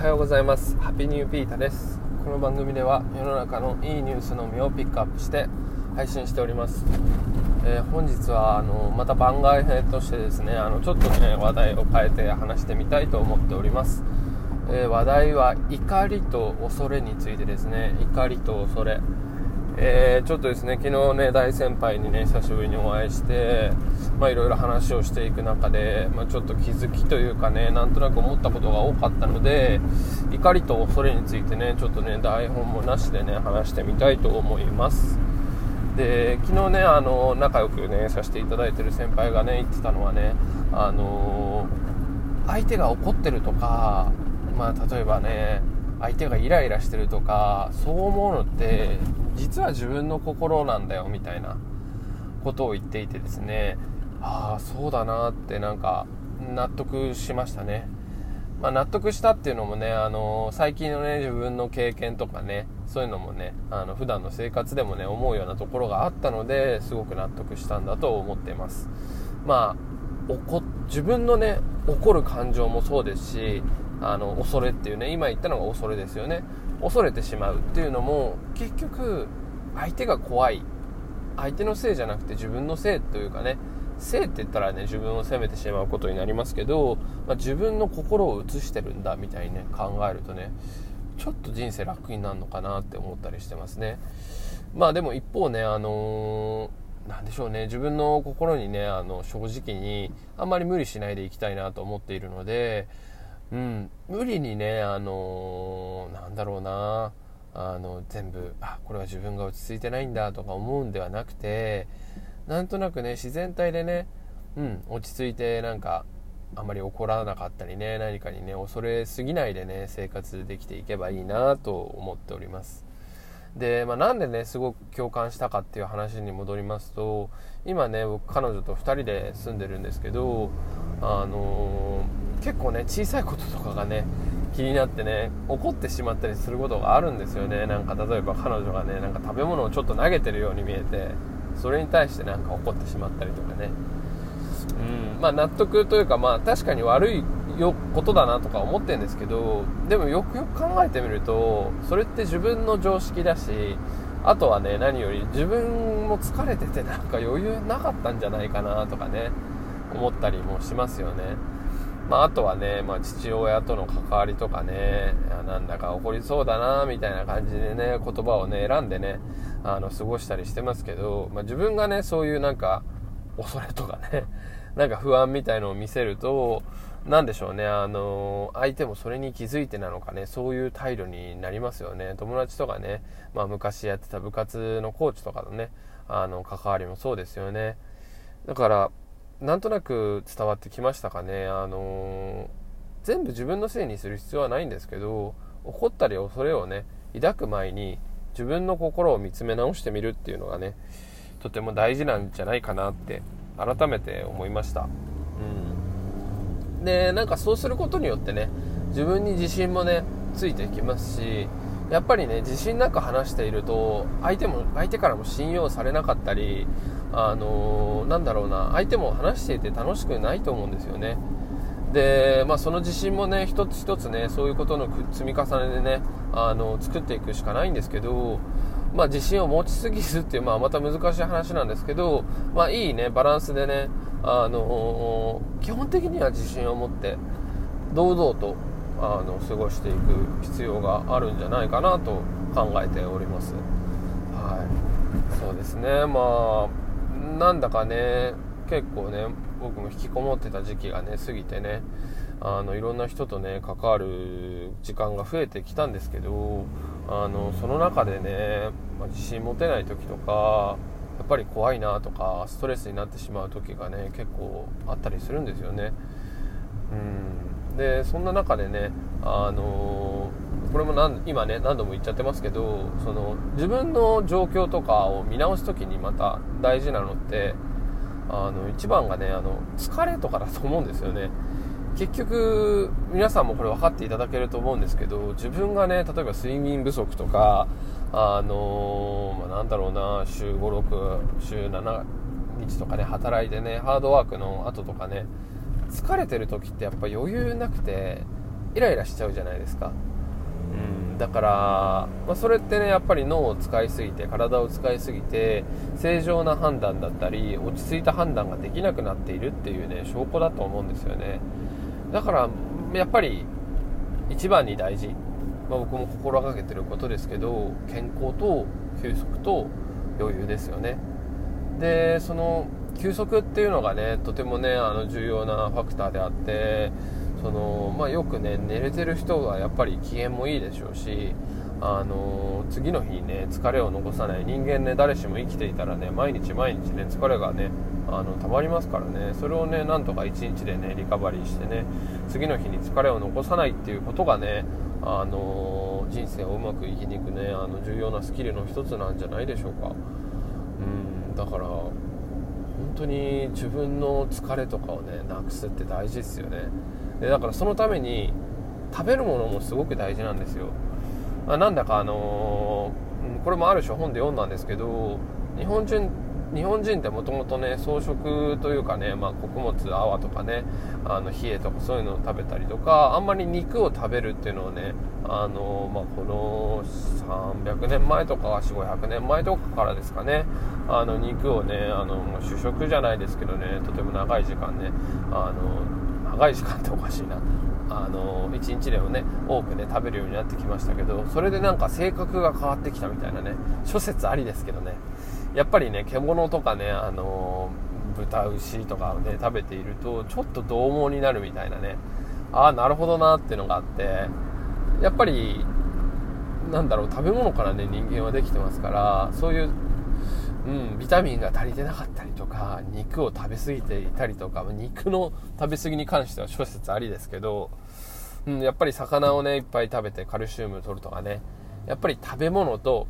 はようございます。ハッピーニューピータです。この番組では世の中のいいニュースのみをピックアップして配信しております、えー、本日はあのまた番外編としてですねあのちょっとね話題を変えて話してみたいと思っております、えー、話題は怒りと恐れについてですね。怒りと恐れ。えー、ちょっとですね昨日ね大先輩にね久しぶりにお会いしてまあいろいろ話をしていく中で、まあ、ちょっと気づきというかねなんとなく思ったことが多かったので怒りと恐れについてねちょっとね台本もなしでね話してみたいと思います。で昨日ねあの仲良くねさせていただいてる先輩がね言ってたのはねあの相手が怒ってるとかまあ例えばね相手がイライラしてるとかそう思うのって実は自分の心なんだよみたいなことを言っていてですねああそうだなってなんか納得しましたね、まあ、納得したっていうのもねあの最近のね自分の経験とかねそういうのもねあの普段の生活でもね思うようなところがあったのですごく納得したんだと思っています。まあ自分のね怒る感情もそうですしあの恐れっていうね今言ったのが恐れですよね。恐れてしまうっていうのも結局相手が怖い。相手のせいじゃなくて自分のせいというかね。せいって言ったらね自分を責めてしまうことになりますけど、まあ、自分の心を映してるんだみたいにね考えるとねちょっと人生楽になるのかなって思ったりしてますね。まあでも一方ねあのー、なんでしょうね。自分の心にねあの正直にあんまり無理しないでいきたいなと思っているのでうん、無理にね、あのー、なんだろうな、あの、全部、あ、これは自分が落ち着いてないんだとか思うんではなくて、なんとなくね、自然体でね、うん、落ち着いて、なんか、あまり怒らなかったりね、何かにね、恐れすぎないでね、生活できていけばいいなと思っております。で、まあ、なんでね、すごく共感したかっていう話に戻りますと、今ね、僕、彼女と2人で住んでるんですけど、あのー、結構ね、小さいこととかがね、気になってね、怒ってしまったりすることがあるんですよね。なんか、例えば彼女がね、なんか食べ物をちょっと投げてるように見えて、それに対してなんか怒ってしまったりとかね。うん、まあ納得というか、まあ確かに悪いよことだなとか思ってるんですけどでもよくよく考えてみるとそれって自分の常識だしあとはね何より自分も疲れててなんか余裕なかったんじゃないかなとかね思ったりもしますよねまあ、あとはね、まあ、父親との関わりとかねなんだか起こりそうだなみたいな感じでね言葉をね選んでねあの過ごしたりしてますけど、まあ、自分がねそういうなんか恐れとかね なんか不安みたいのを見せると何でしょうね、あの相手もそれに気づいてなのかね、そういう態度になりますよね。友達とかね、まあ、昔やってた部活のコーチとかのね、あの、関わりもそうですよね。だから、なんとなく伝わってきましたかね。あの全部自分のせいにする必要はないんですけど、怒ったり恐れをね、抱く前に自分の心を見つめ直してみるっていうのがね、とても大事なんじゃないかなって改めて思いました。うん。でなんかそうすることによってね自分に自信もねついてきますしやっぱりね自信なく話していると相手も相手からも信用されなかったりあのー、なんだろうな相手も話していて楽しくないと思うんですよね。で、まあ、その自信もね一つ一つねそういうことの積み重ねでねあの作っていくしかないんですけどまあ、自信を持ちすぎずっていう、まあ、また難しい話なんですけど、まあ、いいねバランスでねあの基本的には自信を持って堂々とあの過ごしていく必要があるんじゃないかなと考えております。はい。そうですね。まあなんだかね結構ね僕も引きこもってた時期がね過ぎてねあのいろんな人とね関わる時間が増えてきたんですけどあのその中でね、まあ、自信持てない時とかやっぱり怖いなとかストレスになってしまう時がね結構あったりするんですよね。うん。でそんな中でねあのこれも何今ね何度も言っちゃってますけどその自分の状況とかを見直す時にまた大事なのってあの一番がねあの疲れとかだと思うんですよね。結局皆さんもこれ分かっていただけると思うんですけど自分がね例えば睡眠不足とかあのー、まあ、なんだろうな週56週7日とかね働いてねハードワークの後とかね疲れてる時ってやっぱ余裕なくてイライラしちゃうじゃないですか、うん、だから、まあ、それってねやっぱり脳を使いすぎて体を使いすぎて正常な判断だったり落ち着いた判断ができなくなっているっていうね証拠だと思うんですよね。だからやっぱり一番に大事、まあ、僕も心がけてることですけど健康と休息と余裕ですよね。でその休息っていうのがねとてもねあの重要なファクターであってその、まあ、よくね寝れてる人がやっぱり機嫌もいいでしょうしあの次の日にね疲れを残さない人間ね誰しも生きていたらね毎日毎日ね疲れがねあの溜まりますからね。それをねなんとか1日でねリカバリーしてね次の日に疲れを残さないっていうことがねあの人生をうまく生きにいくねあの重要なスキルの一つなんじゃないでしょうか。うんだから本当に自分の疲れとかをねなくすって大事ですよね。でだからそのために食べるものもすごく大事なんですよ、まあ、なんだかあのー、これもある種本で読んだんですけど日本人日本人ってもともとね草食というかね、まあ、穀物泡とかねあの冷えとかそういうのを食べたりとかあんまり肉を食べるっていうのをねあの、まあ、この300年前とか4500年前とかからですかねあの肉をねあの主食じゃないですけどねとても長い時間ねあの長い時間っておかしいな。あの1日でもね多くね食べるようになってきましたけどそれでなんか性格が変わってきたみたいなね諸説ありですけどね。やっぱりね獣とかねあの豚牛とかをね食べているとちょっと獰猛になるみたいなね。ああなるほどなっていうのがあってやっぱりなんだろう食べ物からね人間はできてますからそういう、うん、ビタミンが足りてなかったりとか肉を食べ過ぎていたりとか肉の食べ過ぎに関しては諸説ありですけど、うん、やっぱり魚をねいっぱい食べてカルシウム取るとかねやっぱり食べ物と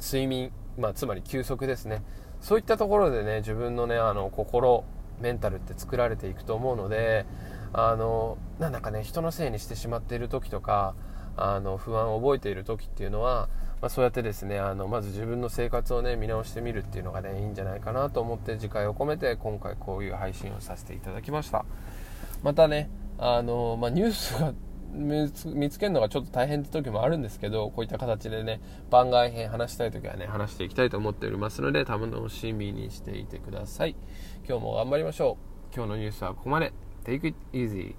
睡眠まあ、つまり休息ですね。そういったところでね自分のねあの心メンタルって作られていくと思うのであのなんだかね人のせいにしてしまっている時とかあの不安を覚えている時っていうのは、まあ、そうやってですねあのまず自分の生活をね見直してみるっていうのがねいいんじゃないかなと思って次回を込めて今回こういう配信をさせていただきました。またねあの、まあ、ニュース見つけるのがちょっと大変って時もあるんですけど、こういった形でね、番外編話したい時はね、話していきたいと思っておりますので、楽しみにしていてください。今日も頑張りましょう。今日のニュースはここまで。Take it easy.